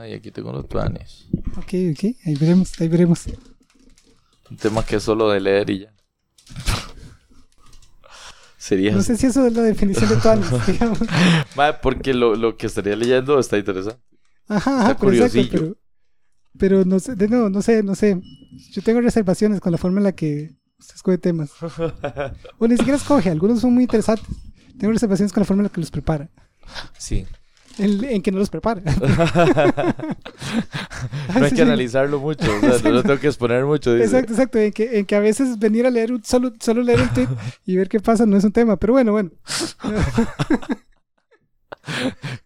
Ay, aquí tengo los planes. Ok, ok, ahí veremos, ahí veremos. Un tema que es solo de leer y ya. Sería. No sé si eso es la definición de tuanis, digamos. Porque lo, lo que estaría leyendo está interesante. Ajá, Está pero exacto, pero, pero no sé, de nuevo, no sé, no sé. Yo tengo reservaciones con la forma en la que usted escoge temas. O ni siquiera escoge, algunos son muy interesantes. Tengo reservaciones con la forma en la que los prepara. Sí. En, en que no los prepara. No hay que analizarlo mucho. O sea, no lo tengo que exponer mucho. Dice. Exacto, exacto. En que, en que a veces venir a leer un, solo, solo leer el tweet y ver qué pasa no es un tema. Pero bueno, bueno.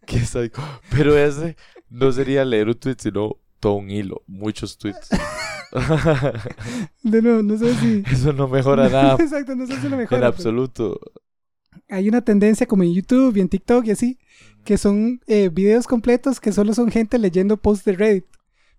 Qué sádico. Pero ese no sería leer un tweet, sino todo un hilo. Muchos tweets. De nuevo, no sé si. Eso no mejora nada Exacto, no sé si lo en mejor. absoluto. Hay una tendencia como en YouTube y en TikTok y así, que son eh, videos completos que solo son gente leyendo posts de Reddit.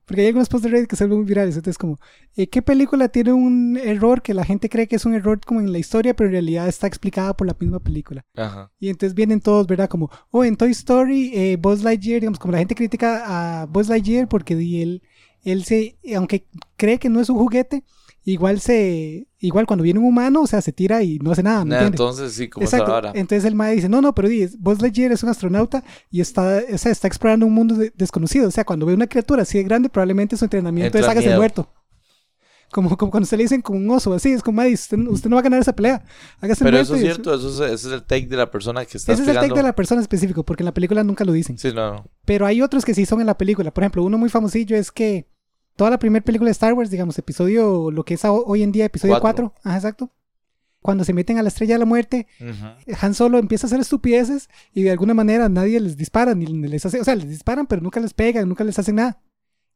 Porque hay algunos posts de Reddit que son muy virales. Entonces, como, eh, ¿qué película tiene un error que la gente cree que es un error como en la historia, pero en realidad está explicada por la misma película? Ajá. Y entonces vienen todos, ¿verdad? Como, oh, en Toy Story, eh, Buzz Lightyear, digamos, como la gente critica a Buzz Lightyear porque él, él se, aunque cree que no es un juguete, igual se, igual cuando viene un humano, o sea, se tira y no hace nada, ¿me Nah, entiendes? entonces sí, como Exacto. ahora. Entonces el mae dice, no, no, pero Buzz Lightyear es un astronauta y está, o sea, está explorando un mundo de- desconocido. O sea, cuando ve una criatura así de grande, probablemente su entrenamiento Entra es hágase muerto. Como, como cuando se le dicen con un oso, así, es como, mae, usted, usted no va a ganar esa pelea. Hágase Pero eso es cierto, eso es, ese es el take de la persona que está Ese es el take de la persona específico, porque en la película nunca lo dicen. Sí, no, no. Pero hay otros que sí son en la película. Por ejemplo, uno muy famosillo es que toda la primera película de Star Wars, digamos, episodio, lo que es hoy en día, episodio Cuatro. 4, ajá, exacto. Cuando se meten a la estrella de la muerte, Ujú. Han Solo empieza a hacer estupideces y de alguna manera nadie les dispara, ni les hace, o sea, les disparan, pero nunca les pegan, nunca les hacen nada.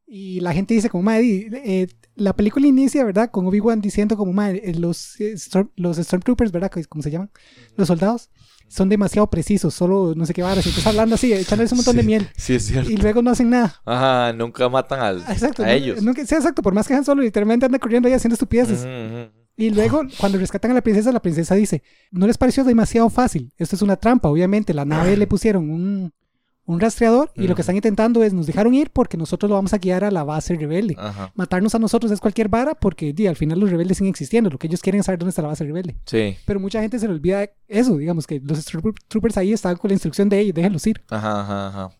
Y la gente dice como, madre, eh, la película inicia, ¿verdad? Con Obi-Wan diciendo como, madre, eh, los, eh, Storm- los Stormtroopers, ¿verdad? Como se llaman, los soldados, son demasiado precisos, solo no sé qué varas, empieza hablando así, echándoles un montón de miel. Sí, es cierto. Y luego no hacen nada. Ajá, nunca matan al, Exacto. a ellos. Nunca, sí, exacto. Por más que Han Solo literalmente anda corriendo ahí haciendo estupideces. Ujú. Y luego, cuando rescatan a la princesa, la princesa dice, no les pareció demasiado fácil. Esto es una trampa. Obviamente, la nave le pusieron un, un rastreador y lo que están intentando es, nos dejaron ir porque nosotros lo vamos a guiar a la base rebelde. Ajá. Matarnos a nosotros es cualquier vara porque di, al final los rebeldes siguen existiendo. Lo que ellos quieren es saber dónde está la base rebelde. Sí. Pero mucha gente se le olvida eso, digamos, que los troopers ahí estaban con la instrucción de ellos, déjenlos ir. Ajá, ajá, ajá.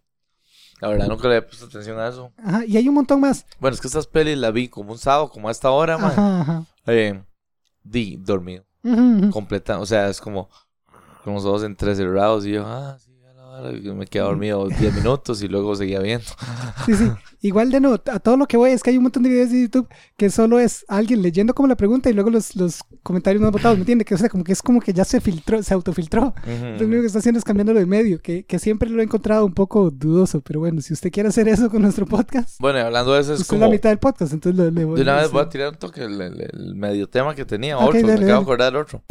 La verdad nunca le he puesto atención a eso. Ajá, y hay un montón más. Bueno, es que estas pelis las vi como un sábado, como a esta hora, man. Ajá, ajá. Eh, di, dormido. Completa. O sea, es como con los ojos entrecerrados y yo, ah, sí, me quedé dormido 10 minutos y luego seguía viendo. Sí, sí. Igual de no, a todo lo que voy es que hay un montón de videos de YouTube que solo es alguien leyendo como la pregunta y luego los, los comentarios más votados, ¿me entiendes? Que o sea, como que es como que ya se filtró, se autofiltró. Lo único que está haciendo es cambiándolo de medio, que, que siempre lo he encontrado un poco dudoso, pero bueno, si usted quiere hacer eso con nuestro podcast, Bueno, y hablando de eso, es como. la mitad del podcast, entonces lo, le De una vez voy a tirar un toque el, el- el medio tema que tenía. Ok, otro, dale, me acabo de acordar del otro.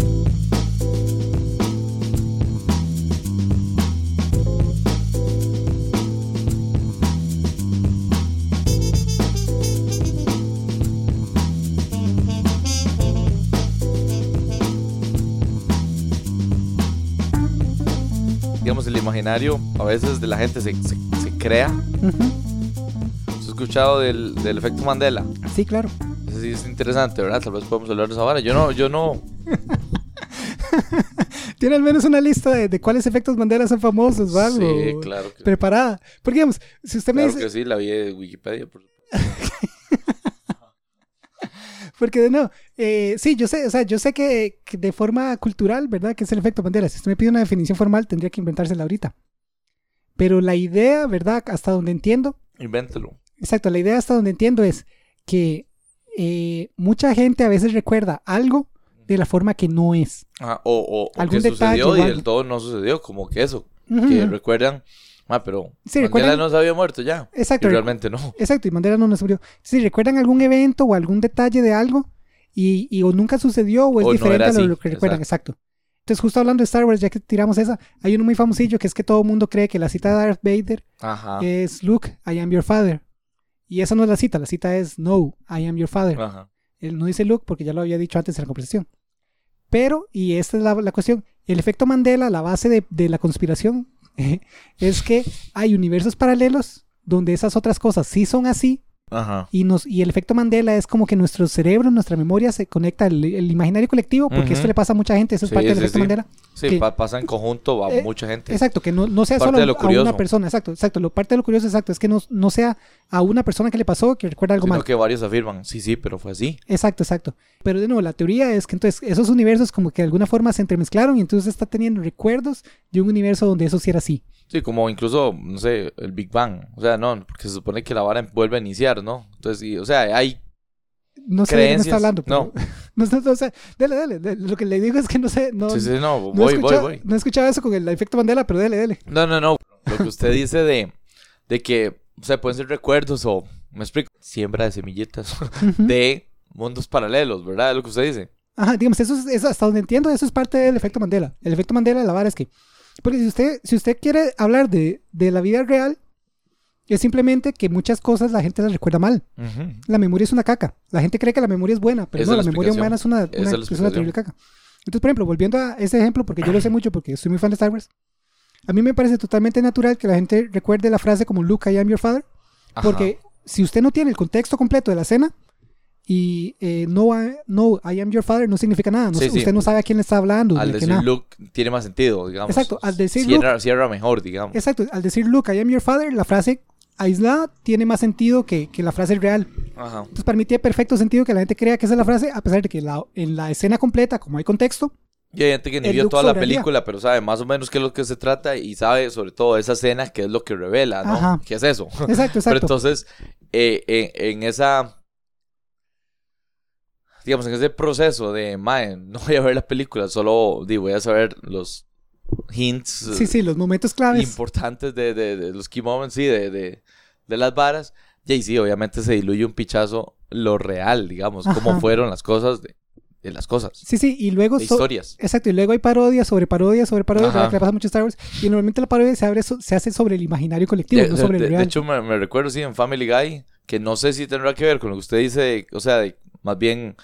Digamos, el imaginario a veces de la gente se, se, se crea. ¿Has escuchado del, del efecto Mandela? Sí, claro. Ese sí es interesante, ¿verdad? Tal vez podemos hablar de esa vara. Yo no, yo no. Tiene al menos una lista de, de cuáles efectos Mandela son famosos algo Sí, claro que, preparada. Porque digamos, si usted me claro dice, que sí, la vi de Wikipedia. por supuesto. Porque de no, eh, sí, yo sé, o sea, yo sé que, que de forma cultural, ¿verdad? Que es el efecto Mandela. Si usted me pide una definición formal, tendría que inventársela ahorita. Pero la idea, ¿verdad? Hasta donde entiendo, Invéntelo. exacto, la idea hasta donde entiendo es que eh, mucha gente a veces recuerda algo de la forma que no es. Ah, o o, o Algún que detalle sucedió y del todo no sucedió, como que eso. Ujú, Que ujú. recuerdan. Ah, pero Sí, Mandela no se había muerto ya. Exacto, Y realmente no. Exacto, y Mandela no nos murió. Si recuerdan algún evento o algún detalle de algo y, y o nunca sucedió o es O no diferente era a lo, así, lo que recuerdan, exacto. Entonces, justo hablando de Star Wars, ya que tiramos esa, hay uno muy famosillo que es que todo el mundo cree que la cita de Darth Vader Ajá. es Luke, I am your father. Y esa no es la cita, la cita es No, I am your father. Ajá. Él no dice Luke porque ya lo había dicho antes en la conversación. Pero, y esta es la, la cuestión, el efecto Mandela, la base de, de la conspiración, es que hay universos paralelos donde esas otras cosas sí son así, Ajá. y, nos, y el efecto Mandela es como que nuestro cerebro, nuestra memoria se conecta al el imaginario colectivo, porque esto le pasa a mucha gente, eso es Sí, parte del efecto sí. Mandela. Sí, que- pa- pasa en conjunto a Eh, mucha gente. Exacto, que no, no sea Parte solo a una persona, exacto, exacto. Lo parte de lo curioso, exacto, es que no, no sea a una persona que le pasó que recuerda algo Sino mal. que varios afirman, sí, sí, pero fue así. Exacto, exacto. Pero de nuevo, la teoría es que entonces esos universos como que de alguna forma se entremezclaron y entonces está teniendo recuerdos de un universo donde eso sí era así. Sí, como incluso, no sé, el Big Bang. O sea, no, porque se supone que la vara vuelve a iniciar, ¿no? Entonces, y, o sea, hay No sé de qué me está hablando. Pero, No, no, sé, no sé. Dele, dele, dele. Lo que le digo es que no sé, no, sí, sí, no, voy, voy, voy. no he escuchado eso con el efecto Mandela, pero dele, dele. No, no, no. Lo que usted dice de, de que, o sea, pueden ser recuerdos o, me explico, siembra de semillitas Ujú. de mundos paralelos, ¿verdad? Es lo que usted dice. Ajá, digamos, eso es, eso hasta donde entiendo, eso es parte del efecto Mandela. El efecto Mandela, la vara es que, porque si usted, si usted quiere hablar de, de la vida real, es simplemente que muchas cosas la gente las recuerda mal. Ujú. La memoria es una caca. La gente cree que la memoria es buena, pero Esa no, la la memoria humana es una, una- es una terrible caca. Entonces, por ejemplo, volviendo a ese ejemplo, porque yo lo sé mucho porque soy muy fan de Star Wars, a mí me parece totalmente natural que la gente recuerde la frase como Luke, I am your father, Ajá. porque si usted no tiene el contexto completo de la escena y eh, no, I- no, I am your father no significa nada, no Sí, sé- sí. usted no sabe a quién le está hablando. al decir nada. Luke tiene más sentido, digamos. Exacto, al decir cierra, cierra mejor, digamos. Exacto, al decir Luke, I am your father, la frase aislada tiene más sentido que, que la frase real. Ajá. Entonces, para mí tiene perfecto sentido que la gente crea que esa es la frase, a pesar de que la- en la escena completa, como hay contexto, Y hay gente que ni vio Luke toda la película, pero sabe más o menos qué es lo que se trata y sabe sobre todo esa escena que es lo que revela, ¿no? Ajá. ¿Qué es eso? exacto, Pero exacto. entonces, eh, en esa, digamos, en ese proceso de, mae, no voy a ver la película, solo digo, voy a saber los hints sí, sí, los momentos claves. importantes de, de- de los key moments, sí, de, de, de las varas. Y ahí sí, obviamente se diluye un pichazo lo real, digamos, cómo Ajá. fueron las cosas de, de las cosas, Sí, sí, y luego... de so- historias. Exacto, y luego hay parodias sobre parodias sobre parodias, que le pasa mucho Star Wars, y normalmente la parodia se, abre so- se hace sobre el imaginario colectivo, De, no de- sobre el de- de real. hecho, me, recuerdo, sí, en Family Guy, que no sé si tendrá que ver con lo que usted dice, de- o sea, de, más bien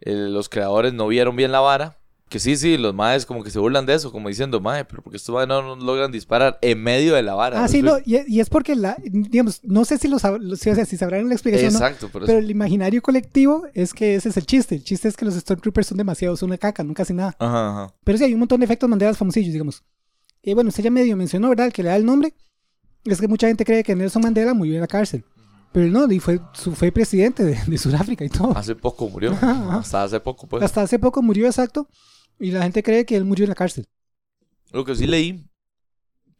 eh, los creadores no vieron bien la vara. Que sí, sí, los maes como que se burlan de eso, como diciendo, mae, pero porque estos maes no, no logran disparar en medio de la vara. ah, ¿me sí, no, explico? y, y es porque, la, digamos, no sé si, lo sab- si, o sea, si sabrán la explicación. Exacto, pero el imaginario colectivo es que ese es el chiste. El chiste es que los Stormtroopers son demasiado, son una caca, nunca hacen nada. Ajá, ajá. Pero sí, hay un montón de efectos Mandela famosillos, digamos. Y bueno, usted ya medio mencionó, ¿verdad? El que le da el nombre. Es que mucha gente cree que Nelson Mandela murió en la cárcel. Pero no, y fue, su, fue presidente de, de Sudáfrica y todo. Hace poco murió. Ajá. Hasta hace poco, pues. Hasta hace poco murió exacto. Y la gente cree que él murió en la cárcel. Lo que sí leí,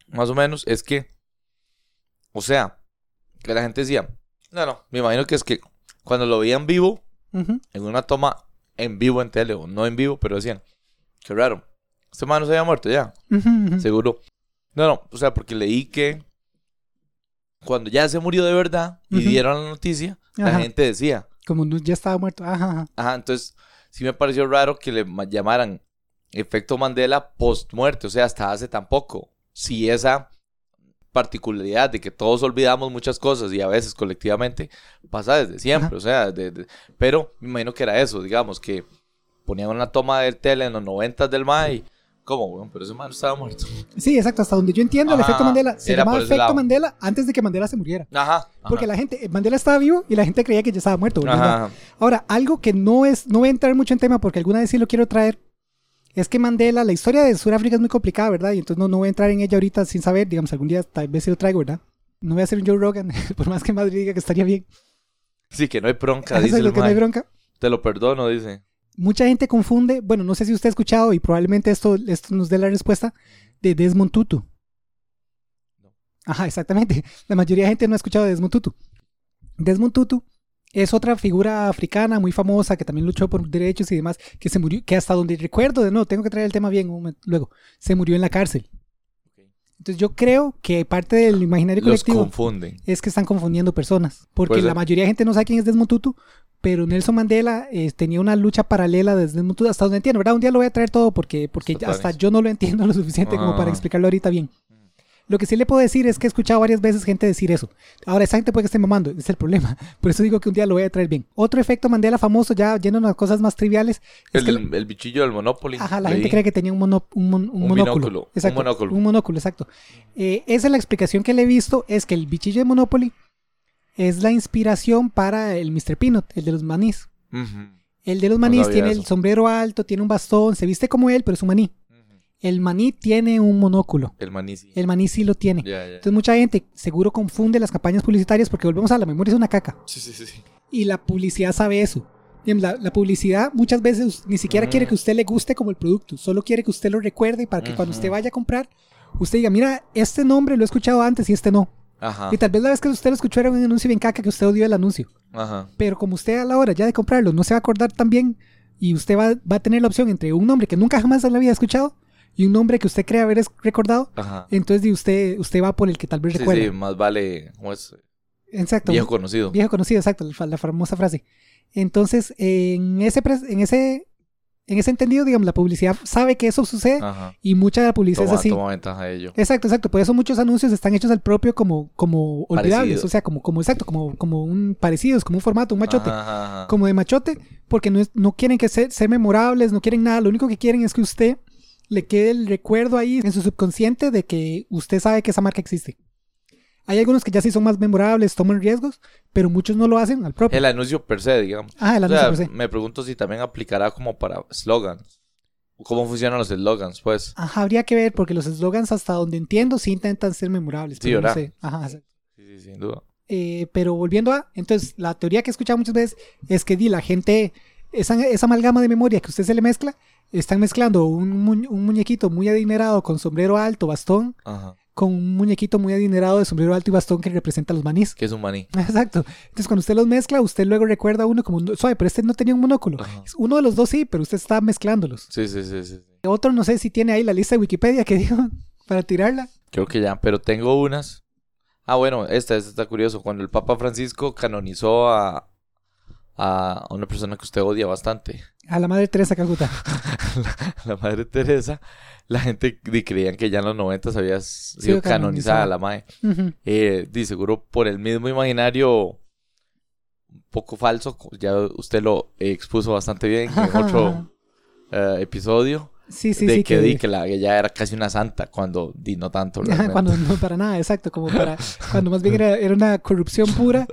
más o menos, es que, o sea, que la gente decía, no, no, me imagino que es que cuando lo veían vivo, en una toma en vivo en tele, o no en vivo, pero decían, qué raro, este man no se había muerto ya, seguro. No, no, o sea, porque leí que cuando ya se murió de verdad y dieron la noticia, la gente decía, Como no- ya estaba muerto. Ajá, ajá. ajá, entonces sí me pareció raro que le ma- llamaran efecto Mandela post muerte, o sea, hasta hace tan poco. Si esa particularidad de que todos olvidamos muchas cosas y a veces colectivamente pasa desde siempre, Ajá. o sea, de- de- pero me imagino que era eso, digamos, que ponían una toma del tele en los noventas del MAI, ¿cómo, weón? Pero ese man estaba muerto. Sí, exacto. Hasta donde yo entiendo el Ajá, efecto Mandela. Se era llamaba por ese efecto lado. Mandela antes de que Mandela se muriera. Ajá. ajá. Porque la gente, Mandela estaba vivo y la gente creía que ya estaba muerto. ¿verdad? Ajá. Ahora, algo que no es, no voy a entrar mucho en tema porque alguna vez sí lo quiero traer, es que Mandela, la historia de Sudáfrica es muy complicada, ¿verdad? Y entonces no, no voy a entrar en ella ahorita sin saber, digamos, algún día tal vez sí lo traigo, ¿verdad? No voy a hacer un Joe Rogan, por más que Madrid diga que estaría bien. Sí, que no hay bronca, Eso dice es lo el que no hay mae. bronca. Te lo perdono, dice. Mucha gente confunde, bueno, no sé si usted ha escuchado y probablemente esto, esto nos dé la respuesta, de Desmond Tutu. Ajá, exactamente. La mayoría de gente no ha escuchado de Desmond Tutu. Desmond Tutu es otra figura africana muy famosa que también luchó por derechos y demás, que se murió, que hasta donde recuerdo, de nuevo, tengo que traer el tema bien un momento, luego, se murió en la cárcel. Entonces yo creo que parte del imaginario Los colectivo confunden. es que están confundiendo personas. Porque Puede la ser. mayoría de gente no sabe quién es Desmond Tutu, pero Nelson Mandela eh, tenía una lucha paralela de Desmond Tutu, hasta donde entiendo, ¿verdad? Un día lo voy a traer todo porque, porque hasta yo no lo entiendo lo suficiente como para Ajá. explicarlo ahorita bien. Lo que sí le puedo decir es que he escuchado varias veces gente decir eso. Ahora, esa gente puede que esté mamando, ese es el problema. Por eso digo que un día lo voy a traer bien. Otro efecto Mandela famoso, ya yendo a cosas más triviales. es El, que- del- el bichillo del Monopoly. Ajá, la leí. gente cree que tenía un, mono- un, mon- un Un monóculo. binóculo, un Exacto, monóculo. Un monóculo, exacto. Eh, esa es la explicación que le he visto, es que el bichillo de Monopoly es la inspiración para el Mr. Peanut, el de los manís. El de los manís tiene el sombrero alto, tiene un bastón, se viste como él, pero es un maní. El maní tiene un monóculo. El maní sí. El maní sí lo tiene. Entonces mucha gente seguro confunde las campañas publicitarias porque volvemos a la memoria es una caca. Sí, sí, sí. Y la publicidad sabe eso. La, la publicidad muchas veces ni siquiera Mm. quiere que usted le guste como el producto, solo quiere que usted lo recuerde para que cuando usted vaya a comprar, usted diga, mira, este nombre lo he escuchado antes y este no. Ajá. Y tal vez la vez que usted lo escuchó era un anuncio bien caca que usted odió el anuncio. Ajá. Pero como usted a la hora ya de comprarlo no se va a acordar tan bien y usted va, va a tener la opción entre un nombre que nunca jamás en la vida ha escuchado y un nombre que usted cree haber recordado, Ajá. entonces usted, usted va por el que tal vez Sí, recuerde. sí, más vale. ¿Cómo es? Exacto. Viejo conocido. Viejo conocido, exacto, la, fa- la famosa frase. Entonces, en ese, en ese, en ese entendido, digamos, la publicidad sabe que eso sucede Ajá. y mucha de la publicidad Toma, es así. toma ventaja de ello. Exacto, exacto. Por eso muchos anuncios están hechos al propio como, como olvidables. Parecido. O sea, como, como exacto, como, como un parecidos, como un formato, un machote. Ajá. Como de machote, porque no, es- no quieren que se- ser memorables, no quieren nada. Lo único que quieren es que usted le quede el recuerdo ahí en su subconsciente de que usted sabe que esa marca existe. Hay algunos que ya sí son más memorables, toman riesgos, pero muchos no lo hacen al propio. El anuncio per se, digamos. Ah, el O anuncio sea, per se. me pregunto si también aplicará como para slogans. ¿Cómo funcionan los slogans, pues? Ajá, habría que ver, porque los eslogans, hasta donde entiendo, sí intentan ser memorables. Sí, pero no sé. Ajá. Sí, sí, sin duda. Eh, pero volviendo a. Entonces, la teoría que he escuchado muchas veces es que di, la gente. Esa, esa amalgama de memoria que usted se le mezcla, están mezclando un, mu- un muñequito muy adinerado con sombrero alto, bastón, Ajá. con un muñequito muy adinerado de sombrero alto y bastón que representa a los manís. Que es un maní. Exacto. Entonces, cuando usted los mezcla, usted luego recuerda a uno como, un- suave, pero este no tenía un monóculo. Ajá. Uno de los dos sí, pero usted está mezclándolos. Sí, sí, sí, sí. sí. Otro no sé si tiene ahí la lista de Wikipedia que dijo para tirarla. Creo que ya, pero tengo unas. Ah, bueno, esta, esta está curioso. Cuando el Papa Francisco canonizó a, a una persona que usted odia bastante, A la madre Teresa Calcuta. la Madre Teresa, la gente creían que ya en los 90 había sido Sido canonizada canonizada. la Mae. Ujú. Eh, di, seguro por el mismo imaginario un poco falso, ya usted lo expuso bastante bien en otro eh, episodio, Sí, sí, de sí. que, di que la, ella era casi una santa, cuando di no tanto. realmente. cuando no para nada, exacto, como para cuando más bien era, era una corrupción pura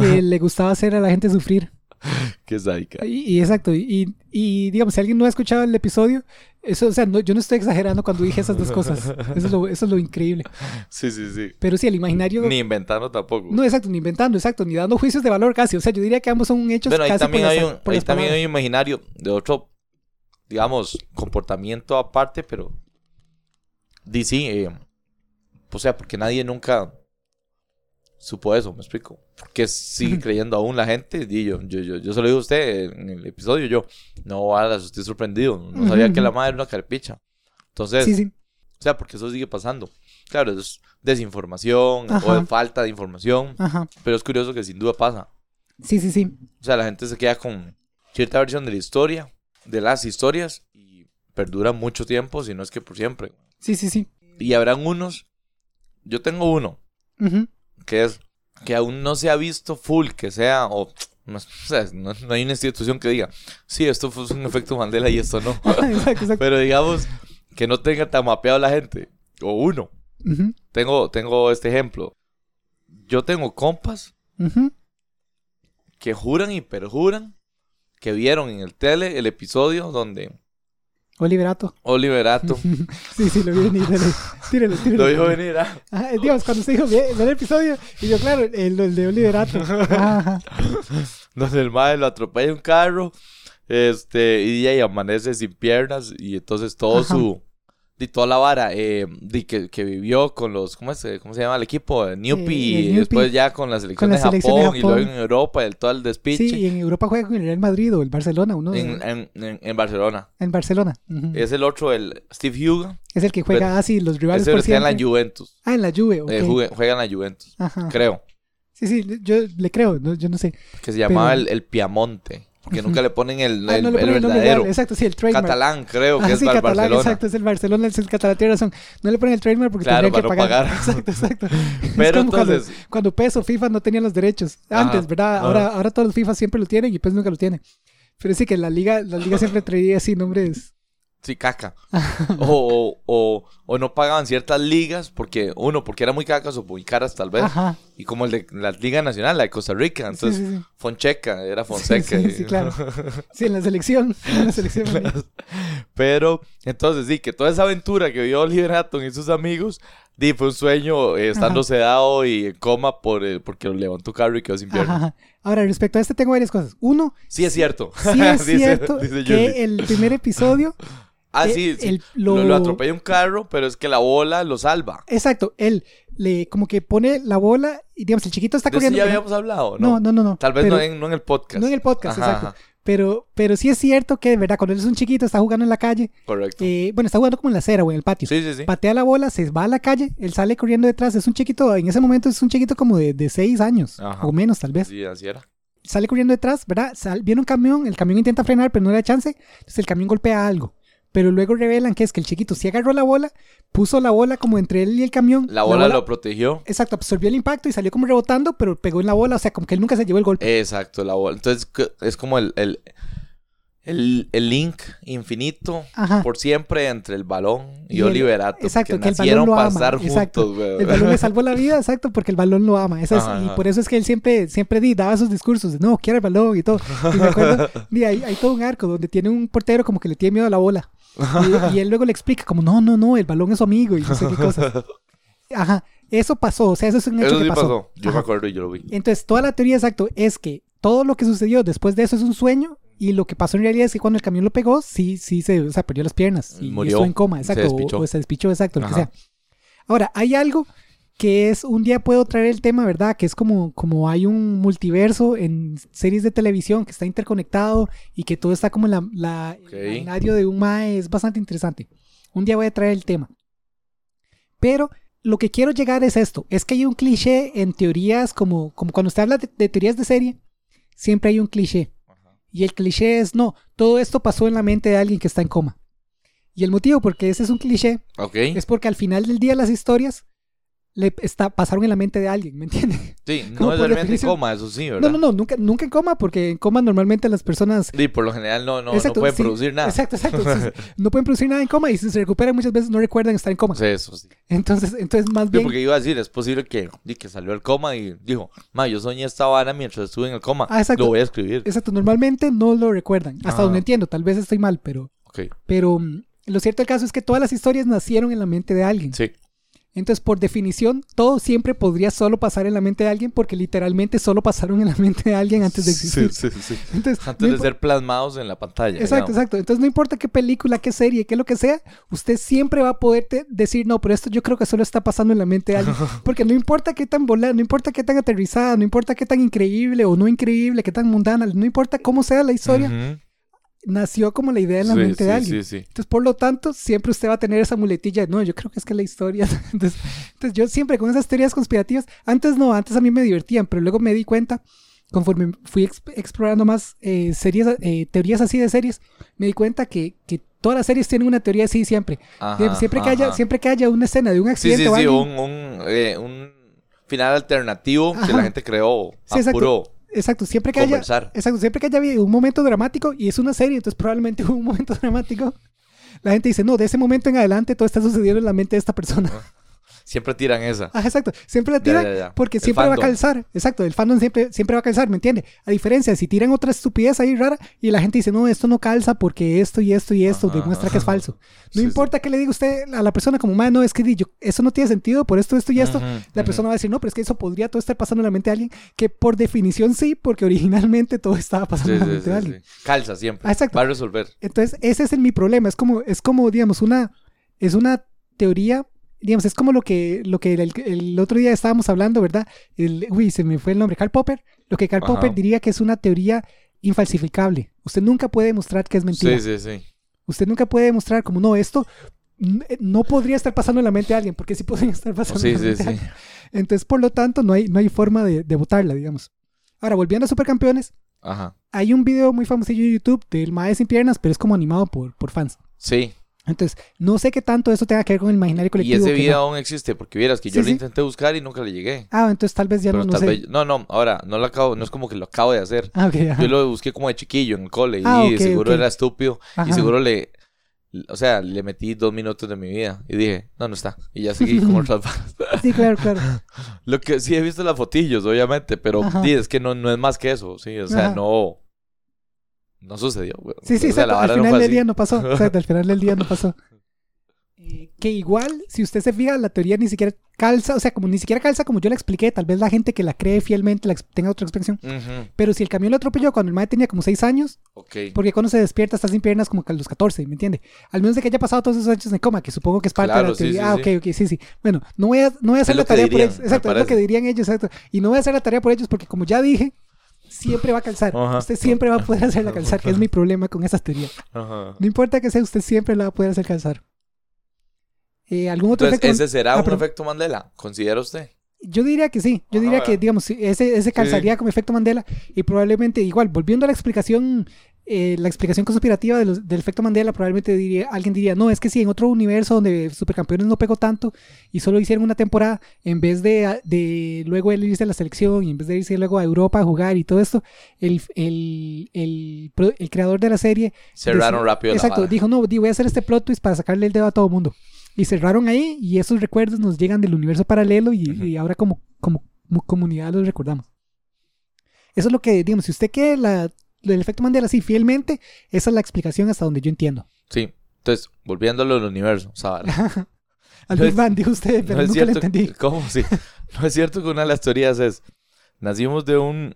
que le gustaba hacer a la gente sufrir. Qué sádica. Y, y exacto, y, y digamos, si alguien no ha escuchado el episodio, eso, o sea, no- yo no estoy exagerando cuando dije esas dos cosas. Eso es lo, eso es lo increíble. Sí, sí, sí. Pero sí, el imaginario. Ni inventando tampoco. No, exacto, ni inventando, exacto, ni dando juicios de valor casi. O sea, yo diría que ambos son hechos Pero ahí casi también, por hay un, por ahí también hay un imaginario de otro, digamos, comportamiento aparte, pero sí, eh, o sea, porque nadie nunca supo eso, me explico. Porque sigue creyendo aún la gente. Y yo, yo, yo, yo se lo digo a usted en el episodio, yo, no, Alas, estoy sorprendido. No sabía que la madre era una carpicha. Entonces, Sí, sí. o sea, porque eso sigue pasando. Claro, es desinformación o Ajá. de falta de información, Ajá. pero es curioso que sin duda pasa. Sí, sí, sí. O sea, la gente se queda con cierta versión de la historia, de las historias, y perdura mucho tiempo, si no es que por siempre. Sí, sí, sí. Y habrán unos, yo tengo uno, Ujú. Que es que aún no se ha visto full, que sea, o, no, o sea, no, no hay una institución que diga, sí, esto fue un efecto Mandela y esto no. exacto, exacto. Pero digamos, que no tenga tan mapeado la gente, o uno. Tengo, tengo este ejemplo. Yo tengo compas que juran y perjuran que vieron en el tele el episodio donde Oliverato. Oliverato sí, sí, lo vi venir. dale. Tíralo, tíralo. lo dijo venir. ah. Digamos, cuando usted dijo, ve el episodio, y yo, claro, el, el de Oliverato. Ajá. donde el madre lo atropella un carro este y ahí amanece sin piernas y entonces todo Ajá. su y toda la vara eh, que, que vivió con los ¿cómo, es, cómo se llama el equipo? Newpi Eh, y después ya con la selección, Con la de, selección de Japón, y luego en Europa el todo el despiche Sí, y en Europa juega con el Real Madrid o el Barcelona, uno de- en, en, en, en Barcelona en Barcelona. Es el otro el Steve Hugo Es el que juega así, los rivales ese por está en la. Juventus Ah, en la Juve. Eh, juega, juega en la Juventus Ajá. creo Sí, sí, yo le creo, no- yo no sé. que se llamaba Pero- el, el Piamonte Porque nunca le ponen el, Ah, el, no le ponen el verdadero. exacto, sí, el trademark. Catalán, creo Ah, que es sí, Bar- catalán, Barcelona. exacto, es el Barcelona, es el catalán, tiene razón. No le ponen el trademark porque Claro, tendrían que pagar. pagar. Exacto, exacto. Es Pero como cuando- entonces, cuando PES o FIFA no tenían los derechos. Antes, ¿verdad? Ahora, ahora todos los FIFA siempre lo tienen y PES nunca lo tiene. Pero sí que la liga, la liga siempre traía así nombres. Sí, caca. o, o, o, no pagaban ciertas ligas porque, uno, porque eran muy cacas o muy caras tal vez. Ajá. Y como el de la Liga Nacional, la de Costa Rica. Sí, Entonces, sí, sí. Foncheca, era Fonseca. Sí, sí, sí, claro. Sí, en la selección. En la selección. Pero, entonces, sí, que toda esa aventura que vio Oliver Hatton y sus amigos, di, fue un sueño eh, estando Ajá. sedado y en coma por el, porque lo levantó carro y quedó sin pierna. Ajá, ajá. Ahora, respecto a este tengo varias cosas. Uno, Sí, es cierto. sí es cierto dice que el primer episodio, Ah, eh, sí, lo... lo- lo atropella un carro, pero es que la bola lo salva. exacto, él le como que pone la bola y digamos, el chiquito está De eso corriendo. ya habíamos hablado, No, ¿no? no, no, no. Tal vez pero- no, en, no en el podcast. no en el podcast, Ajá, exacto. ajá. Pero, pero sí es cierto que, de verdad, cuando él es un chiquito, está jugando en la calle, Correcto. eh, bueno, está jugando como en la acera o en el patio. sí, sí, sí. Patea la bola, se va a la calle, él sale corriendo detrás, es un chiquito, en ese momento es un chiquito como de, de seis años, Ajá. o menos tal vez. Sí, así era. Sale corriendo detrás, ¿verdad? Sal- viene un camión, el camión intenta frenar, pero no le da chance, entonces el camión golpea algo. Pero luego revelan que es que el chiquito sí agarró la bola, puso la bola como entre él y el camión. La bola, lo protegió. Exacto, absorbió el impacto y salió como rebotando, pero pegó en la bola, o sea, como que él nunca se llevó el golpe. Exacto, la bola. Entonces, es como el, el, el, el link infinito Ajá. por siempre entre el balón y, Y el- Oliver Atom, exacto, que, que el balón lo ama, exacto. El balón le salvó la vida, exacto, porque el balón lo ama. Esa es- Ajá, y por eso es que él siempre, siempre daba sus discursos de no, quiero el balón y todo. Y me acuerdo, hay, hay todo un arco donde tiene un portero como que le tiene miedo a la bola. Y, y él luego le explica como, no, no, no, el balón es su amigo y no sé qué cosas. Ajá, eso pasó, o sea, eso es un hecho Eso que sí pasó. pasó. Yo me acuerdo y yo lo vi. Entonces, toda la teoría exacto es que todo lo que sucedió después de eso es un sueño y lo que pasó en realidad es que cuando el camión lo pegó, sí, sí, se, o sea, perdió las piernas y Murió. estuvo en coma, Se exacto, o- se despichó, exacto, lo que sea. Ahora, hay algo que es, un día puedo traer el tema, ¿verdad? Que es como, como hay un multiverso en series de televisión que está interconectado y que todo está como en la, la Ok. el imaginario de un mae, es bastante interesante. Un día voy a traer el tema. Pero lo que quiero llegar es esto, es que hay un cliché en teorías como, como cuando usted habla de, de teorías de serie, siempre hay un cliché. Y el cliché es, no, todo esto pasó en la mente de alguien que está en coma. Y el motivo por qué ese es un cliché Ok. es porque al final del día las historias le está, pasaron en la mente de alguien, ¿me entiendes? Sí, no es realmente definición- coma, eso sí, No, ¿verdad? no, no, nunca, nunca en coma, porque en coma normalmente las personas... Sí, por lo general no, no, Exacto, no pueden sí, producir nada. Exacto, exacto. Entonces, no pueden producir nada en coma y si se recuperan muchas veces no recuerdan estar en coma. Sí, eso sí. Entonces, entonces más Sí, bien... porque iba a decir, es posible que, que salió el coma y dijo, ma, yo soñé esta vara mientras estuve en el coma. Ah, exacto. Lo voy a escribir. Exacto, normalmente no lo recuerdan. Hasta Ajá. donde entiendo, tal vez estoy mal, pero, Ok, pero mm, lo cierto del caso es que todas las historias nacieron en la mente de alguien. sí. Entonces, por definición, todo siempre podría solo pasar en la mente de alguien porque literalmente solo pasaron en la mente de alguien antes de existir. Sí, sí, sí. Entonces, Antes no de ser plasmados en la pantalla. Exacto, digamos. exacto. Entonces no importa qué película, qué serie, qué lo que sea, usted siempre va a poder te- decir, no, pero esto yo creo que solo está pasando en la mente de alguien. Porque no importa qué tan volada, no importa qué tan aterrizada, no importa qué tan increíble o no increíble, qué tan mundana, no importa cómo sea la historia. Nació como la idea en la Sí, mente de alguien. Sí, sí. Entonces, por lo tanto, siempre usted va a tener esa muletilla. No, yo creo que es que la historia. Entonces, entonces, yo siempre con esas teorías conspirativas, antes no, antes a mí me divertían, pero luego me di cuenta, conforme fui ex- explorando más eh, series, eh, teorías así de series, me di cuenta que, que todas las series tienen una teoría así siempre. Ajá, siempre, que haya, siempre que haya una escena de un accidente sí, o sí, algo, un, un, eh, un final alternativo que la gente creó Sí, a exacto. Exacto, siempre que haya, exacto, siempre que haya un momento dramático y es una serie, entonces probablemente hubo un momento dramático. La gente dice, no, de ese momento en adelante todo está sucediendo en la mente de esta persona. Siempre tiran esa. Ah, exacto. Siempre la tiran ya, ya. porque El siempre va a calzar. Exacto. El fandom siempre, siempre va a calzar, ¿me entiende? A diferencia, si tiran otra estupidez ahí rara y la gente dice, no, esto no calza porque esto y esto y esto Ajá, demuestra que es falso. No Sí, sí. importa que le diga usted a la persona como, man, no, es que di, yo, eso no tiene sentido por esto, esto y esto. La persona va a decir, no, pero es que eso podría todo estar pasando en la mente de alguien que por definición sí, porque originalmente todo estaba pasando Sí, en la mente de alguien. Calza siempre. Ah, exacto. Va a resolver. Entonces, ese es el, mi problema. Es como, es como, digamos, una, es una teoría, digamos, es como lo que, lo que el, el otro día estábamos hablando, ¿verdad? El, uy, se me fue el nombre, Karl Popper. Lo que Karl Ajá. Popper diría que es una teoría infalsificable. Usted nunca puede demostrar que es mentira. Sí, sí, sí. Usted nunca puede demostrar como, no, esto n- no podría estar pasando en la mente de alguien, porque sí podría estar pasando Sí, en la mente de alguien. Entonces, por lo tanto, no hay, no hay forma de, de votarla, digamos. Ahora, volviendo a Supercampeones, Ajá. hay un video muy famosillo de YouTube del Mae sin piernas, pero es como animado por, por fans. Sí. Entonces, no sé qué tanto eso tenga que ver con el imaginario Y colectivo. ese que video no. aún existe, porque vieras que yo Sí, lo sí. intenté buscar y nunca le llegué. Ah, entonces tal vez ya Pero no, no sé. vez- no, no, ahora, no lo acabo, no es como que lo acabo de hacer. Ah, ok, ajá. Yo lo busqué como de chiquillo en el cole Ah, y ok, seguro ok. era estúpido y Ajá. seguro le, o sea, le metí dos minutos de mi vida y dije, no, no está. Y ya seguí como otras. Sí, claro, claro. Lo que sí he visto las fotillos, obviamente, pero sí, es que no, no es más que eso, sí, o sea, Ajá. no, no sucedió. güey. Sí, sí, o sea, exacto. Al final del así. día no pasó. Exacto, al final del día no pasó. Eh, que igual, si usted se fija, la teoría ni siquiera calza, o sea, como ni siquiera calza como yo la expliqué, tal vez la gente que la cree fielmente la tenga otra expresión. Ujú, Pero si el camión lo atropelló cuando el madre tenía como 6 años, Ok. porque cuando se despierta está sin piernas como a los 14, ¿me entiende? Al menos de que haya pasado todos esos años en coma, que supongo que es parte de la teoría. sí, ah, sí. ok, ok, sí, sí. Bueno, no voy a, no voy a hacer la tarea por ellos. Exacto, es lo que dirían ellos, exacto. Y no voy a hacer la tarea por ellos porque como ya dije, siempre va a calzar. Ajá. Usted siempre va a poder hacerla calzar, que es mi problema con esas teorías. Ajá. No importa que sea, usted siempre la va a poder hacer calzar. Eh, ¿Algún otro Entonces, efecto? ¿ese será Ah, un perdón. efecto Mandela? ¿Considera usted? Yo diría que sí. Yo Ajá, diría que, digamos, ese, ese calzaría como efecto Mandela. Y probablemente, igual, volviendo a la explicación, eh, la explicación conspirativa de los- del efecto Mandela, probablemente diría, alguien diría, no, es que si en otro universo donde Supercampeones no pegó tanto y solo hicieron una temporada, en vez de, de luego él irse a la selección y en vez de irse luego a Europa a jugar y todo esto, el, el, el, el creador de la serie Cerraron rápido Exacto, la dijo, no, di, voy a hacer este plot twist para sacarle el dedo a todo el mundo. Y cerraron ahí y esos recuerdos nos llegan del universo paralelo y, ahora como, como, como comunidad los recordamos. Eso es lo que, digamos, si usted quiere la, el efecto Mandela así fielmente, esa es la explicación hasta donde yo entiendo. Sí. Entonces, volviéndolo al universo, ¿sabes? Al No Big Bang, dijo usted, pero no nunca lo entendí. ¿Cómo? Sí. No es cierto que una de las teorías es, nacimos de un,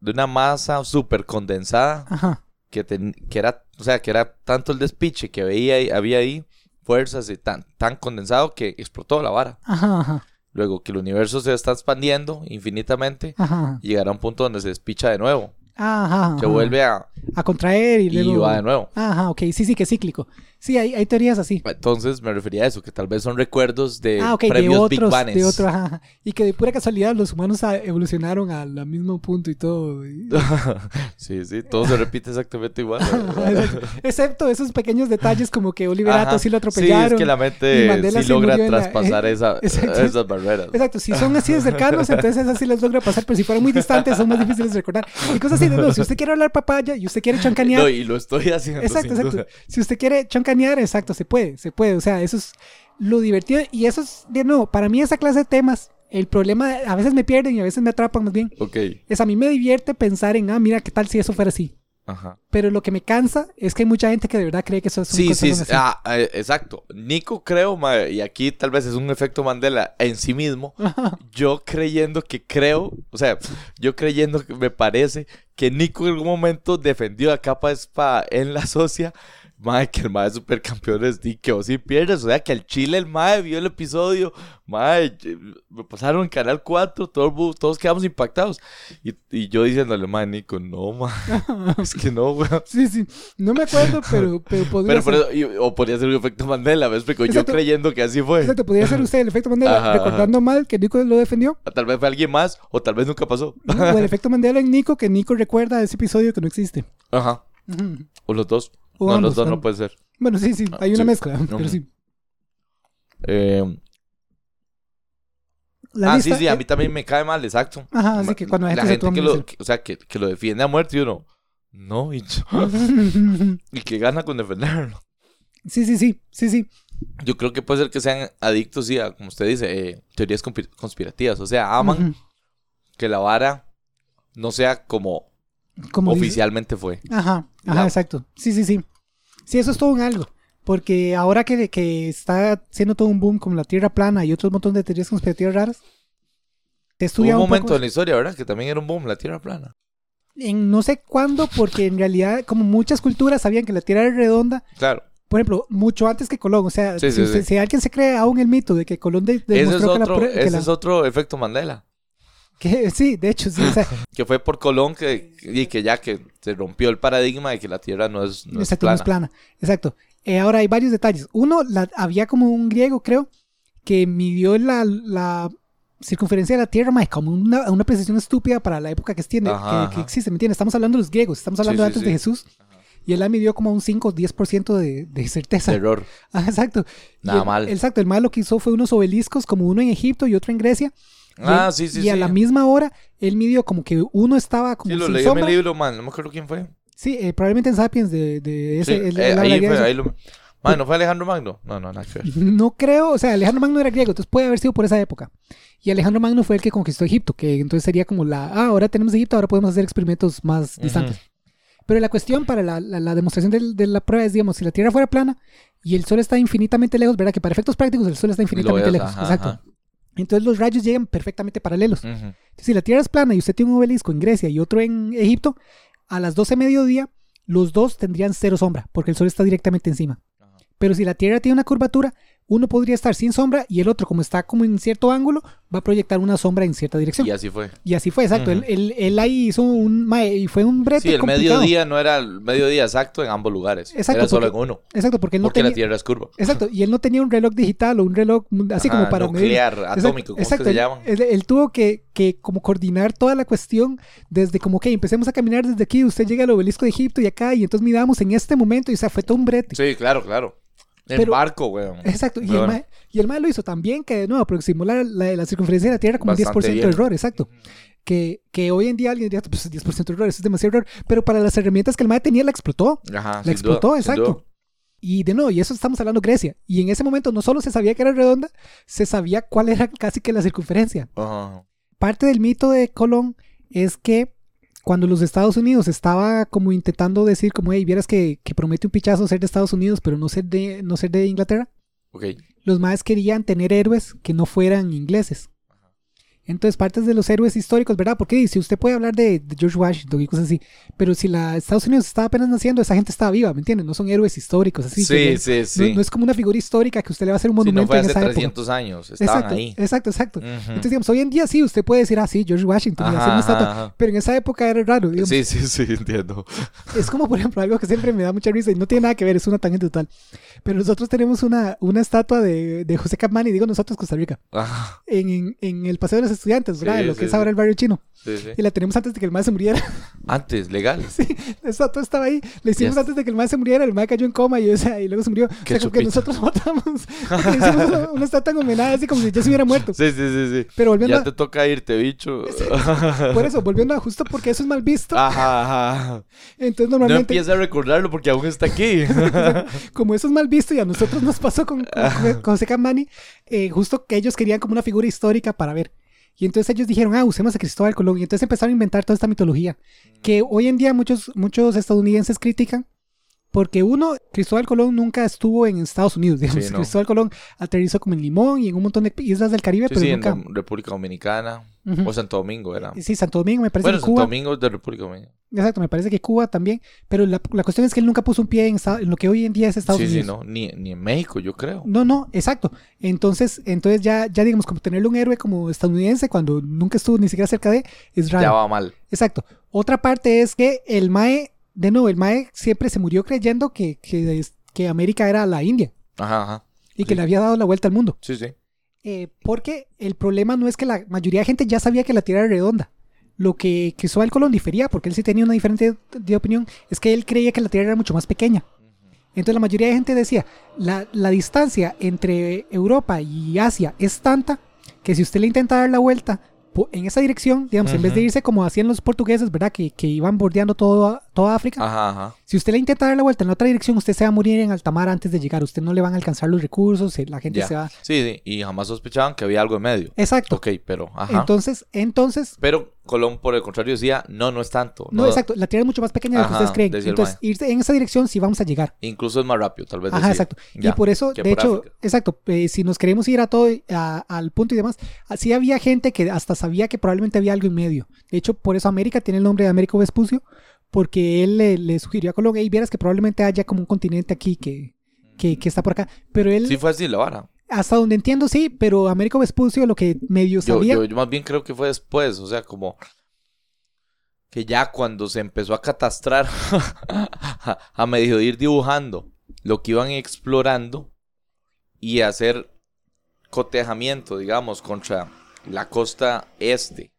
de una masa súper condensada Ajá, que, ten- que era, o sea, que era tanto el despiche que veía ahí- había ahí, fuerzas y tan, tan condensado que explotó la vara. ajá, ajá, Luego que el universo se está expandiendo infinitamente, ajá, y llegará a un punto donde se despicha de nuevo. Ajá, Se vuelve a... a contraer y y luego... va de nuevo. Ajá, ok, sí, sí, que es cíclico. Sí, hay, hay teorías así. Entonces me refería a eso, que tal vez son recuerdos de ah, ok, de previos Big Bangs. de otro, ajá, ajá. Y que de pura casualidad los humanos evolucionaron al mismo punto y todo. y- sí, sí, todo se repite exactamente igual. Excepto esos pequeños detalles como que Oliver Ajá. Atom sí lo Sí, atropellaron. es que la mente sí logra la- traspasar eh, esa- esas barreras. Exacto, si son así de cercanos, entonces así les logra pasar, pero si fueran muy distantes son más difíciles de recordar. Y cosas así de, no, si usted quiere hablar papaya y usted quiere choncanear, No, y lo estoy haciendo Exacto, sin exacto. duda. Si usted quiere exacto, se puede, se puede. O sea, eso es lo divertido. Y eso es, de nuevo, para mí esa clase de temas, el problema, a veces me pierden y a veces me atrapan más bien, Ok. es a mí me divierte pensar en, ah, mira, ¿qué tal si eso fuera así? Ajá. Pero lo que me cansa es que hay mucha gente que de verdad cree que eso es Sí, sí, sí. Ah, eh, exacto. Nico creo, mae, y aquí tal vez es un efecto Mandela en sí mismo. Yo creyendo que creo, o sea, yo creyendo que me parece que Nico en algún momento defendió a capa de espada en la socia. Mae, que el mae de supercampeones di que vos sí pierdes. O sea, que el Chile, el mae vio el episodio. Mae, me pasaron en Canal 4, todo el bu- todos quedamos impactados. Y, y yo diciéndole, mae, Nico, no, mae, es que no, weón. Sí, sí. No me acuerdo, pero, pero podría Pero ser. eso, y- o podría ser un efecto Mandela, ¿ves? Porque yo Exacto. creyendo que así fue. Exacto, podría ser usted el efecto Mandela, Ajá, ajá. recordando mal que Nico lo defendió. Tal vez fue alguien más, o tal vez nunca pasó. O el efecto Mandela en Nico, que Nico recuerda ese episodio que no existe. Ajá. O los dos. O no, ambos, los dos no puede ser. Bueno, sí, sí, hay Ah, una sí. mezcla, pero sí. Eh, La ah, lista- sí, sí, a mí también me cae mal, exacto. Ajá, así que cuando la la gente se gente que lo, que- o sea, que, que lo defiende a muerte y uno, no, y, y que gana con defenderlo. sí, sí, sí, sí, sí. Yo creo que puede ser que sean adictos, sí, a, como usted dice, eh, teorías conspi- conspirativas. O sea, aman que la vara no sea como Como dice- oficialmente fue. Ajá, ajá, exacto. Sí, sí, sí. Sí, eso es todo un algo. Porque ahora que, que está siendo todo un boom como la Tierra plana y otros montón de teorías conspirativas raras, te he Hubo un un, momento poco en la historia, ¿verdad? Que también era un boom, la tierra plana. en no sé cuándo, porque en realidad como muchas culturas sabían que la Tierra era redonda, Claro. por ejemplo, mucho antes que Colón. O sea, Sí, si, sí, usted- sí. si alguien se cree aún el mito de que Colón de- Ese es, demostró que la otro, que ese la- es otro efecto Mandela. Que- sí, de hecho, sí. O sea, Que fue por Colón que, y que ya que se rompió el paradigma de que la Tierra no es, no es no plana. plana. Exacto. Eh, ahora hay varios detalles. Uno, la- había como un griego, creo, que midió la, la, circunferencia de la Tierra, mae, como una, una precisión estúpida para la época que, tiene, Ajá, que, existe, ¿me entiendes? Estamos hablando de los griegos, estamos hablando Sí, antes de. Jesús. Y él la midió como un 5 o 10% de, de certeza. Error. Ah, exacto. Nada el- mal. Exacto, el mae lo que hizo fue unos obeliscos, como uno en Egipto y otro en Grecia. Ah, sí, sí, Y a la misma hora, él midió como que uno estaba como Sí, lo sin leí en sombra. mi libro, man. No me acuerdo quién fue. Sí, eh, probablemente en Sapiens de, de ese. Sí, él- eh, él ahí fue, ahí lo... Man, ¿no fue Alejandro Magno? No, no, nada que ver. No creo, o sea, Alejandro Magno era griego, entonces puede haber sido por esa época. Y Alejandro Magno fue el que conquistó Egipto, que entonces sería como la, ah, ahora tenemos Egipto, ahora podemos hacer experimentos más distantes. Pero la cuestión para la, la- la demostración del- de, la prueba es, digamos, si la Tierra fuera plana y el Sol está infinitamente lejos, ¿verdad? Que para efectos prácticos el Sol está infinitamente ves, lejos. ajá, Exacto. ajá. Entonces los rayos llegan perfectamente paralelos. Entonces, si la Tierra es plana y usted tiene un obelisco en Grecia y otro en Egipto, a las 12 de mediodía, los dos tendrían cero sombra, porque el Sol está directamente encima. Pero si la Tierra tiene una curvatura, uno podría estar sin sombra y el otro, como está como en cierto ángulo, va a proyectar una sombra en cierta dirección. Y Y, así fue. así fue, exacto. Él, él- él ahí hizo un... Y fue un brete Sí, el complicado. mediodía no era el mediodía exacto en ambos lugares. Exacto, Era solo en uno. Exacto, porque él no Porque tenía... la Tierra es curva. Exacto, y él no tenía un reloj digital o un reloj así Ajá, como para medir. nuclear, Exacto, atómico, ¿cómo es que exacto, se llaman? Él, él tuvo que, que como coordinar toda la cuestión desde como que empecemos a caminar desde aquí, usted llega al obelisco de Egipto y acá, y entonces midamos en este momento, y o sea, fue todo un brete. Sí, claro, claro. En Pero- barco, weón. Exacto, y el, mae, y el mae lo hizo tan bien que de nuevo aproximó la, la, la circunferencia de la Tierra como un Bastante 10% de error, exacto. Que, que hoy en día alguien diría, pues 10% de error, eso es demasiado error, pero para las herramientas que el mae tenía la explotó. Ajá, La explotó, duda, exacto. Y de nuevo, y eso estamos hablando Grecia. Y en ese momento no solo se sabía que era redonda, se sabía cuál era casi que la circunferencia. Ajá. Parte del mito de Colón es que cuando los Estados Unidos estaba como intentando decir como, hey, vieras que, que promete un pichazo ser de Estados Unidos, pero no ser de, no ser de Inglaterra, los más querían tener héroes que no fueran ingleses. Entonces, partes de los héroes históricos, ¿verdad? Porque si usted puede hablar de, de George Washington y cosas así, pero si la Estados Unidos estaba apenas naciendo, esa gente estaba viva, ¿me entiendes? No son héroes históricos, así. Sí, que- sí, no- sí. No, es como una figura histórica que usted le va a hacer un monumento no fue en hace esa época. 300 años. Estaban Exacto, ahí. exacto, exacto. Ujú. Entonces, digamos, hoy en día sí, usted puede decir, ah, sí, George Washington, y Ajá, hacer una estatua. ajá. Pero en esa época era raro. digamos. Sí, sí, sí, entiendo. Es como, por ejemplo, algo que siempre me da mucha risa y no tiene nada que ver, es una tangente total. Pero nosotros tenemos una, una estatua de, de José Capmán, y digo nosotros, Costa Rica, Ajá. en, en, en el Paseo de los Estudiantes, ¿verdad? Sí, lo que es ahora el barrio chino. Y la tenemos antes de que el más se muriera. Antes, legal. Sí, la estatua estaba ahí. La hicimos Yes. antes de que el más se muriera. El más cayó en coma y, o sea, y luego se murió. O sea, como que nosotros matamos. Le hicimos una, estatua en homenaje, así como si ya se hubiera muerto. Sí, sí, sí, sí. Pero volviendo Ya a, te toca irte, bicho. por eso, volviendo a justo porque eso es mal visto. Ajá, ajá. Entonces, No normalmente, empieza a recordarlo porque aún está aquí. como eso es mal visto y a nosotros nos pasó con, con, con José Camani, eh, justo que ellos querían como una figura histórica para ver. Y entonces ellos dijeron, ah, usemos a Cristóbal Colón. Y entonces empezaron a inventar toda esta mitología. Que hoy en día muchos, muchos estadounidenses critican. Porque uno, Cristóbal Colón nunca estuvo en Estados Unidos. Digamos. Sí, no. Cristóbal Colón aterrizó como en Limón y en un montón de islas del Caribe, Sí, pero sí, nunca. en República Dominicana. O Santo Domingo era. Sí, Santo Domingo, me parece Bueno, que Santo Cuba. Domingo es de República Dominicana. Exacto, me parece que Cuba también. Pero la, la cuestión es que él nunca puso un pie en, lo que hoy en día es Estados sí, Unidos. sí, no. Ni, ni en México, yo creo. No, no, exacto. Entonces, entonces ya, ya digamos, como tenerle un héroe como estadounidense cuando nunca estuvo ni siquiera cerca de, es raro. Ya va mal. Exacto. Otra parte es que el Mae, de nuevo, el Mae siempre se murió creyendo que, que, que América era la India Ajá, ajá. y que le había dado la vuelta al mundo. Sí, sí. Eh, porque el problema no es que la mayoría de gente ya sabía que la Tierra era redonda. Lo que Cristóbal Colón difería, porque él sí tenía una diferente de opinión, es que él creía que la Tierra era mucho más pequeña. Entonces la mayoría de gente decía, la, la distancia entre Europa y Asia es tanta que si usted le intenta dar la vuelta en esa dirección, digamos, en vez de irse como hacían los portugueses, ¿verdad? Que, que iban bordeando todo, toda África. Ajá, ajá. Si usted le intenta dar la vuelta en la otra dirección, usted se va a morir en alta mar antes de llegar. Usted no le van a alcanzar los recursos, eh, la gente se va... Sí, sí. Y jamás sospechaban que había algo en medio. Exacto. Ok, pero, ajá. Entonces, entonces, Pero Colón, por el contrario, decía, no, no es tanto. no, exacto, la Tierra es mucho más pequeña de lo que ustedes creen. Entonces, irse en esa dirección sí vamos a llegar. Incluso es más rápido, tal vez. Ajá, exacto. Ya, y por eso, de por hecho, África. exacto, eh, si nos queremos ir a todo, a- al punto y demás, así había gente que hasta sabía que probablemente había algo en medio. De hecho, por eso América tiene el nombre de Américo Vespucio, porque él le, le sugirió a Colón, y vieras que probablemente haya como un continente aquí que, que, que está por acá. Pero él, Sí fue así la vara. hasta donde entiendo, sí, pero Américo Vespucio lo que medio Yo, sabía... yo, yo más bien creo que fue después, o sea, como que ya cuando se empezó a catastrar, a medio ir dibujando lo que iban explorando y hacer cotejamiento, digamos, contra la costa este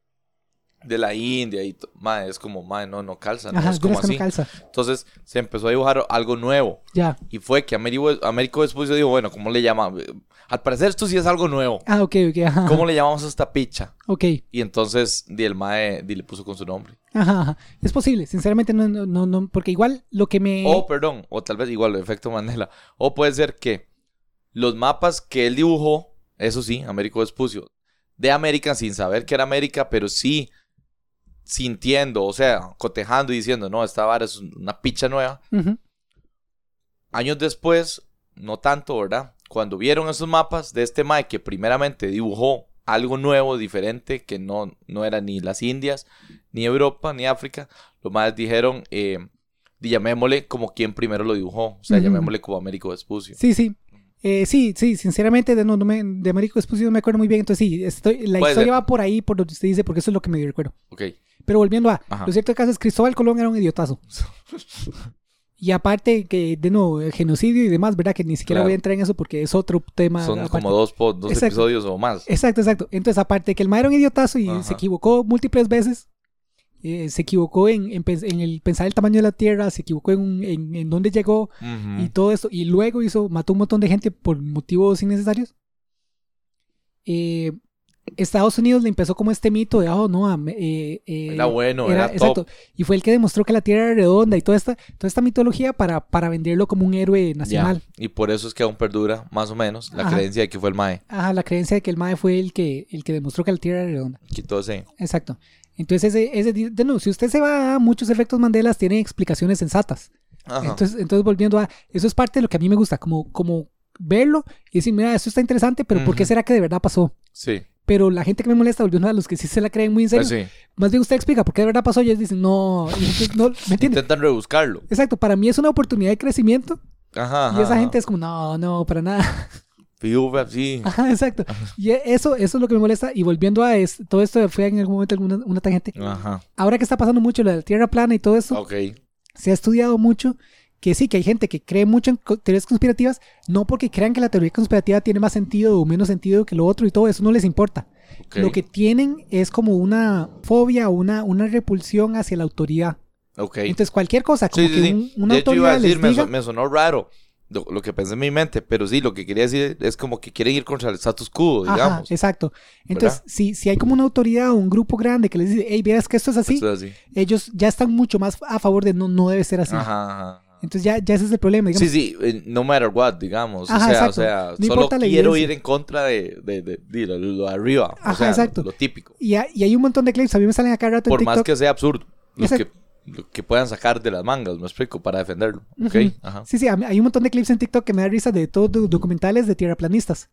de la India y mae, es como, mae, no, no calza, no Ajá, es como no calza. Entonces se empezó a dibujar algo nuevo. Ya. Y fue que Américo, Américo Vespucio dijo, bueno, ¿cómo le llamamos? Al parecer esto sí es algo nuevo. Ah, ok, ok, ajá. ¿Cómo le llamamos a esta picha? Ok. Y entonces di el mae di, le puso con su nombre. Ajá, ajá. Es posible, sinceramente no, no, no, no, porque igual lo que me... O, perdón, o tal vez igual el efecto Mandela. O puede ser que los mapas que él dibujó, eso sí, Américo Vespucio, de América sin saber que era América, pero sí sintiendo, o sea, cotejando y diciendo, no, esta vara es una picha nueva. Años después, no tanto, ¿verdad? Cuando vieron esos mapas de este Mae que primeramente dibujó algo nuevo, diferente, que no, no era ni las Indias, ni Europa, ni África, los Maes dijeron, eh, llamémosle como quien primero lo dibujó, o sea, Ujú. llamémosle como Américo Vespucio. Sí, sí. Eh, sí, sí, sinceramente de, no, no me, de Américo Vespucio no me acuerdo muy bien, entonces sí, estoy, la historia ser. va por ahí, por lo que usted dice, porque eso es lo que me recuerdo. Ok, Pero volviendo a, Ajá. lo cierto del caso es que Cristóbal Colón era un idiotazo. Y aparte que, de nuevo, el genocidio y demás, ¿verdad? Que ni siquiera Claro. voy a entrar en eso porque es otro tema. son aparte. como dos, dos Exacto. episodios o más. Exacto, exacto. Entonces, aparte que el mae era un idiotazo y Ajá. se equivocó múltiples veces, eh, se equivocó en, en en el pensar el tamaño de la Tierra, se equivocó en, en, en dónde llegó Ujú. y todo esto, y luego hizo, mató un montón de gente por motivos innecesarios. Eh, Estados Unidos le empezó como este mito de, oh, no, eh, eh, Era bueno, era, top. exacto. Y fue el que demostró que la Tierra era redonda y toda esta, toda esta mitología para, para venderlo como un héroe Ya. nacional. Y por eso es que aún perdura, más o menos, la Ajá. creencia de que fue el Mae. Ajá, la creencia de que el Mae fue el que, el que demostró que la Tierra era redonda. Quitó ese. Exacto. Entonces, ese, ese, de nuevo, si usted se va a muchos efectos Mandelas, tienen explicaciones sensatas. Ajá. Entonces, entonces, volviendo a, eso es parte de lo que a mí me gusta, como, como verlo y decir, mira, esto está interesante, pero ¿por qué será que de verdad pasó? sí, Pero la gente que me molesta, volviendo a los que sí se la creen muy en serio, pues sí. más bien usted explica por qué de verdad pasó y ellos dicen, no, y entonces, no ¿me entiende? Intentan rebuscarlo. Exacto, para mí es una oportunidad de crecimiento Ajá. y esa ajá, gente es como, no, no, para nada. Fiufa, sí. Ajá, exacto. Y eso, eso es lo que me molesta. Y volviendo a es- todo esto, fue en algún momento alguna, una tangente. Ajá. Ahora que está pasando mucho lo de la Tierra plana y todo eso, Ok. se ha estudiado mucho que sí, que hay gente que cree mucho en teorías conspirativas, no porque crean que la teoría conspirativa tiene más sentido o menos sentido que lo otro y todo eso no les importa. Lo que tienen es como una fobia una, una repulsión hacia la autoridad. Entonces cualquier cosa, como Sí, que sí, un- una de hecho, iba a autoridad decir, les me, diga... so- me sonó raro lo, lo que pensé en mi mente, pero sí, lo que quería decir es como que quieren ir contra el status quo, Ajá, digamos. exacto. Entonces, si, si hay como una autoridad o un grupo grande que les dice, hey, vieras que esto es así, Esto es así. ellos ya están mucho más a favor de no, no debe ser así. Ajá, ajá. Entonces ya, ya ese es el problema. digamos. Sí, sí, eh, no matter what, digamos. Ajá, o sea, exacto. o sea, No solo quiero ir en contra de, de, de- de lo, lo arriba. Ajá, o sea, exacto. Lo, típico. Y, hay- y hay un montón de clips, a mí me salen acá rato en Por TikTok. más que sea absurdo. Los que, lo que puedan sacar de las mangas, me explico, para defenderlo. Ok, Ujú. ajá. Sí, sí, a mí- hay un montón de clips en TikTok que me da risa de todos do- documentales de tierraplanistas.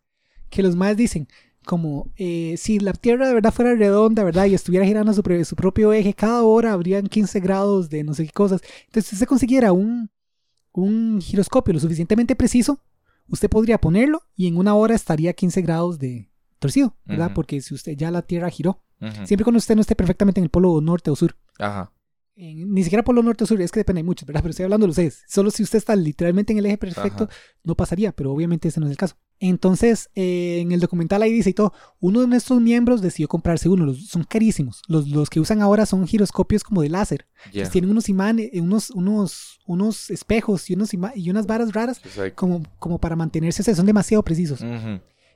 Que los más dicen, como, eh, si la Tierra de verdad fuera redonda, ¿verdad? Y estuviera girando su, pre- su propio eje, cada hora habrían 15 grados de no sé qué cosas. Entonces, si se consiguiera un, un giroscopio lo suficientemente preciso, usted podría ponerlo y en una hora estaría 15 grados de torcido, ¿verdad? Porque si usted ya la Tierra giró, siempre cuando usted no esté perfectamente en el polo norte o sur. Ajá. en- ni siquiera polo norte o sur, es que depende de muchos, ¿verdad? Pero estoy hablando de los ejes. Solo si usted está literalmente en el eje perfecto, Ajá. no pasaría, pero obviamente ese no es el caso. Entonces, eh, en el documental ahí dice y todo, uno de nuestros miembros decidió comprarse uno, los, son carísimos. Los, los que usan ahora son giroscopios como de láser. Ya. Entonces, tienen unos imanes, eh, unos, unos, unos espejos y, unos y unas varas raras Exacto. como, como para mantenerse, o sea, son demasiado precisos.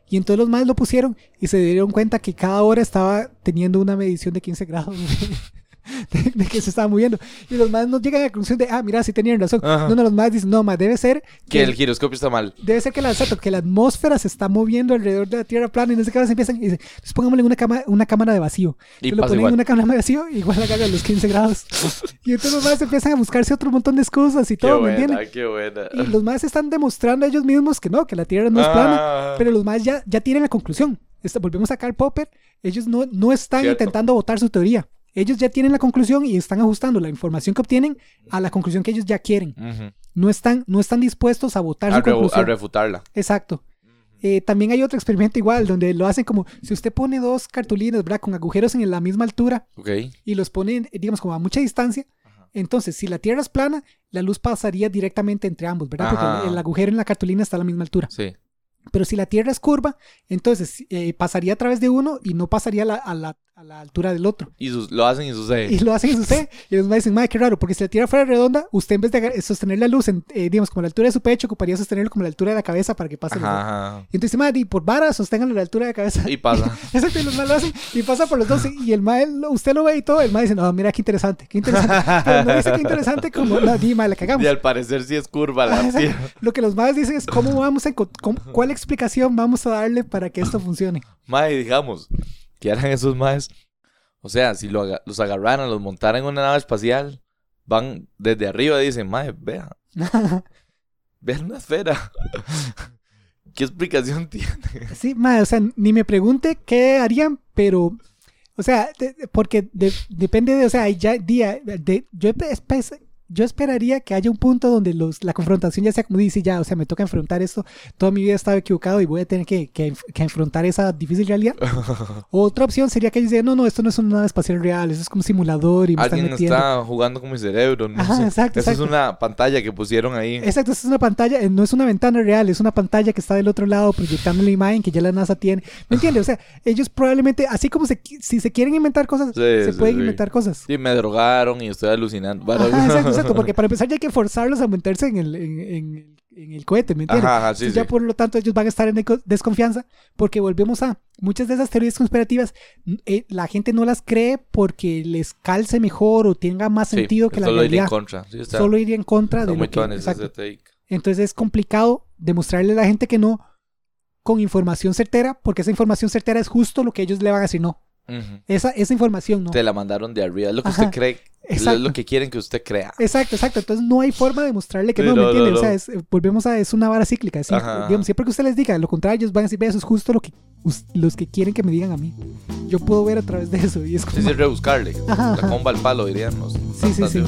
Y entonces los más lo pusieron y se dieron cuenta que cada hora estaba teniendo una medición de 15 grados de, de que se estaba moviendo. Y los más no llegan a la conclusión de, ah, mira, sí tenían razón. Ajá. No, no, los más dicen, no, más debe ser Que el giroscopio está mal. Debe ser que la, exacto, que la atmósfera se está moviendo alrededor de la Tierra plana y no sé qué más empiezan. Y dicen, entonces pongámosle una, cama, una cámara de vacío. Y lo ponen en una cámara de vacío, igual agarra los 15 grados. y entonces los más empiezan a buscarse otro montón de excusas y Qué todo, ¿me entienden? buena, qué buena. Y los más están demostrando a ellos mismos que no, que la Tierra no es plana. Ah. Pero los más ya, ya tienen la conclusión. Esta- volvemos a Karl Popper. Ellos no, no están Cierto. intentando votar su teoría. Ellos ya tienen la conclusión y están ajustando la información que obtienen a la conclusión que ellos ya quieren. No están, no están dispuestos a votar a, su rebu- a conclusión. refutarla. Exacto. Eh, también hay otro experimento igual, donde lo hacen como si usted pone dos cartulinas, ¿verdad? Con agujeros en la misma altura y los pone, digamos, como a mucha distancia. Entonces, si la Tierra es plana, la luz pasaría directamente entre ambos, ¿verdad? Porque el, el agujero en la cartulina está a la misma altura. Sí. Pero si la Tierra es curva, entonces eh, pasaría a través de uno y no pasaría la, a la, a la altura del otro. Y sus- lo hacen y sucede. Y lo hacen y sucede. Y los maes dicen, madre, qué raro, porque si la Tierra fuera redonda, usted en vez de agar- sostener la luz, en, eh, digamos, como a la altura de su pecho, ocuparía sostenerlo como a la altura de la cabeza para que pase. Ajá, ajá. Y entonces, madre, y por vara, sosténganlo a la altura de la cabeza. Y pasa. Exacto, y los maes lo hacen y pasa por los dos. Y el mae, usted lo ve y todo. El mae dice, no, mira qué interesante, qué interesante. Pero no dice qué interesante como, no, di, mae, la cagamos. Y al parecer sí es curva la tierra. Lo que los maes dicen es cómo vamos a cómo- cuál explicación vamos a darle para que esto funcione. Mae, digamos, que eran esos maes. O sea, si lo aga- los agarraran, los montaran en una nave espacial, van desde arriba y dicen, mae, vea, vean una esfera. ¿Qué explicación tiene? Sí, mae, o sea, ni me pregunte qué harían, pero, o sea, de- porque de- depende de, o sea, ya día, de, yo, yo esperaría que haya un punto donde los, la confrontación ya sea como dice, ya, o sea, me toca enfrentar esto, toda mi vida he estado equivocado y voy a tener que, que, que enfrentar esa difícil realidad. Otra opción sería que ellos digan, no, no, esto no es una nave espacial real, eso es como un simulador y me están Alguien metiendo. está jugando con mi cerebro. No Ajá, sé. exacto, Esa exacto. es una pantalla que pusieron ahí. Exacto, es una pantalla, eh, no es una ventana real, es una pantalla que está del otro lado proyectando la imagen que ya la NASA tiene. ¿Me entiendes? O sea, ellos probablemente, así como se, si se quieren inventar cosas, Sí, se sí, pueden sí. inventar cosas. Sí, me drogaron y estoy alucinando. Ajá, exacto, exacto, porque para empezar ya hay que forzarlos a meterse en el, en, en- en el cohete, ¿me entiendes? Ajá, ajá, sí, ya sí. por lo tanto ellos van a estar en desconfianza porque volvemos a muchas de esas teorías conspirativas eh, la gente no las cree porque les calce mejor o tenga más Sí, sentido que la solo iría en realidad. contra. Sí, está, Solo iría en contra de muy lo que... exacto. Entonces es complicado demostrarle a la gente que no con información certera, porque esa información certera es justo lo que ellos le van a decir no. Esa, esa información no. Te la mandaron de arriba. Es lo que Ajá, usted cree. Es exacto. lo que quieren que usted crea. Exacto, exacto. Entonces no hay forma de mostrarle que Sí, no, ¿me no, no? O sea, es- volvemos a, es una vara cíclica. es decir, digamos, siempre que usted les diga lo contrario, ellos van a decir, "Ve, eso es justo lo que los que quieren que me digan a mí. Yo puedo ver a través de eso y es como... Sí, sí, rebuscarle. Ajá, La comba al palo, dirían los. Sí, sí, sí.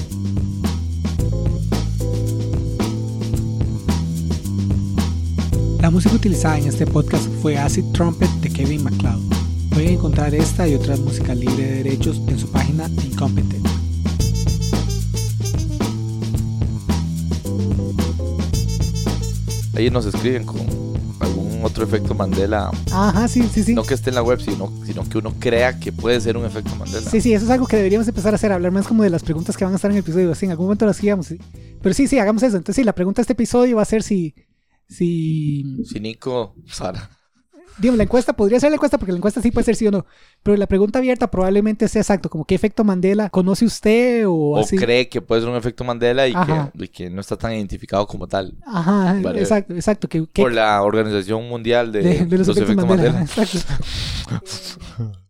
La música utilizada en este podcast fue Acid Trumpet de Kevin MacLeod. Pueden encontrar esta y otras música libre de derechos en su página Incompetent. Ahí nos escriben con algún otro efecto Mandela. Ajá, sí, sí, sí. No que esté en la web, sino, sino que uno crea que puede ser un efecto Mandela. Sí, sí, eso es algo que deberíamos empezar a hacer, hablar más como de las preguntas que van a estar en el episodio. Así, en algún momento las hacíamos. sí. Pero sí, sí, hagamos eso. Entonces, sí, la pregunta de este episodio va a ser si. Si. Si Nico, Sara. Digamos, la encuesta podría ser la encuesta porque la encuesta sí puede ser sí o no. Pero la pregunta abierta probablemente sea exacto, como qué efecto Mandela conoce usted o, O así. cree que puede ser un efecto Mandela y que, y que no está tan identificado como tal. Ajá, Vale. exacto, exacto. Que, que- Por la Organización Mundial de, de, de los, efectos, Mandela. Exacto.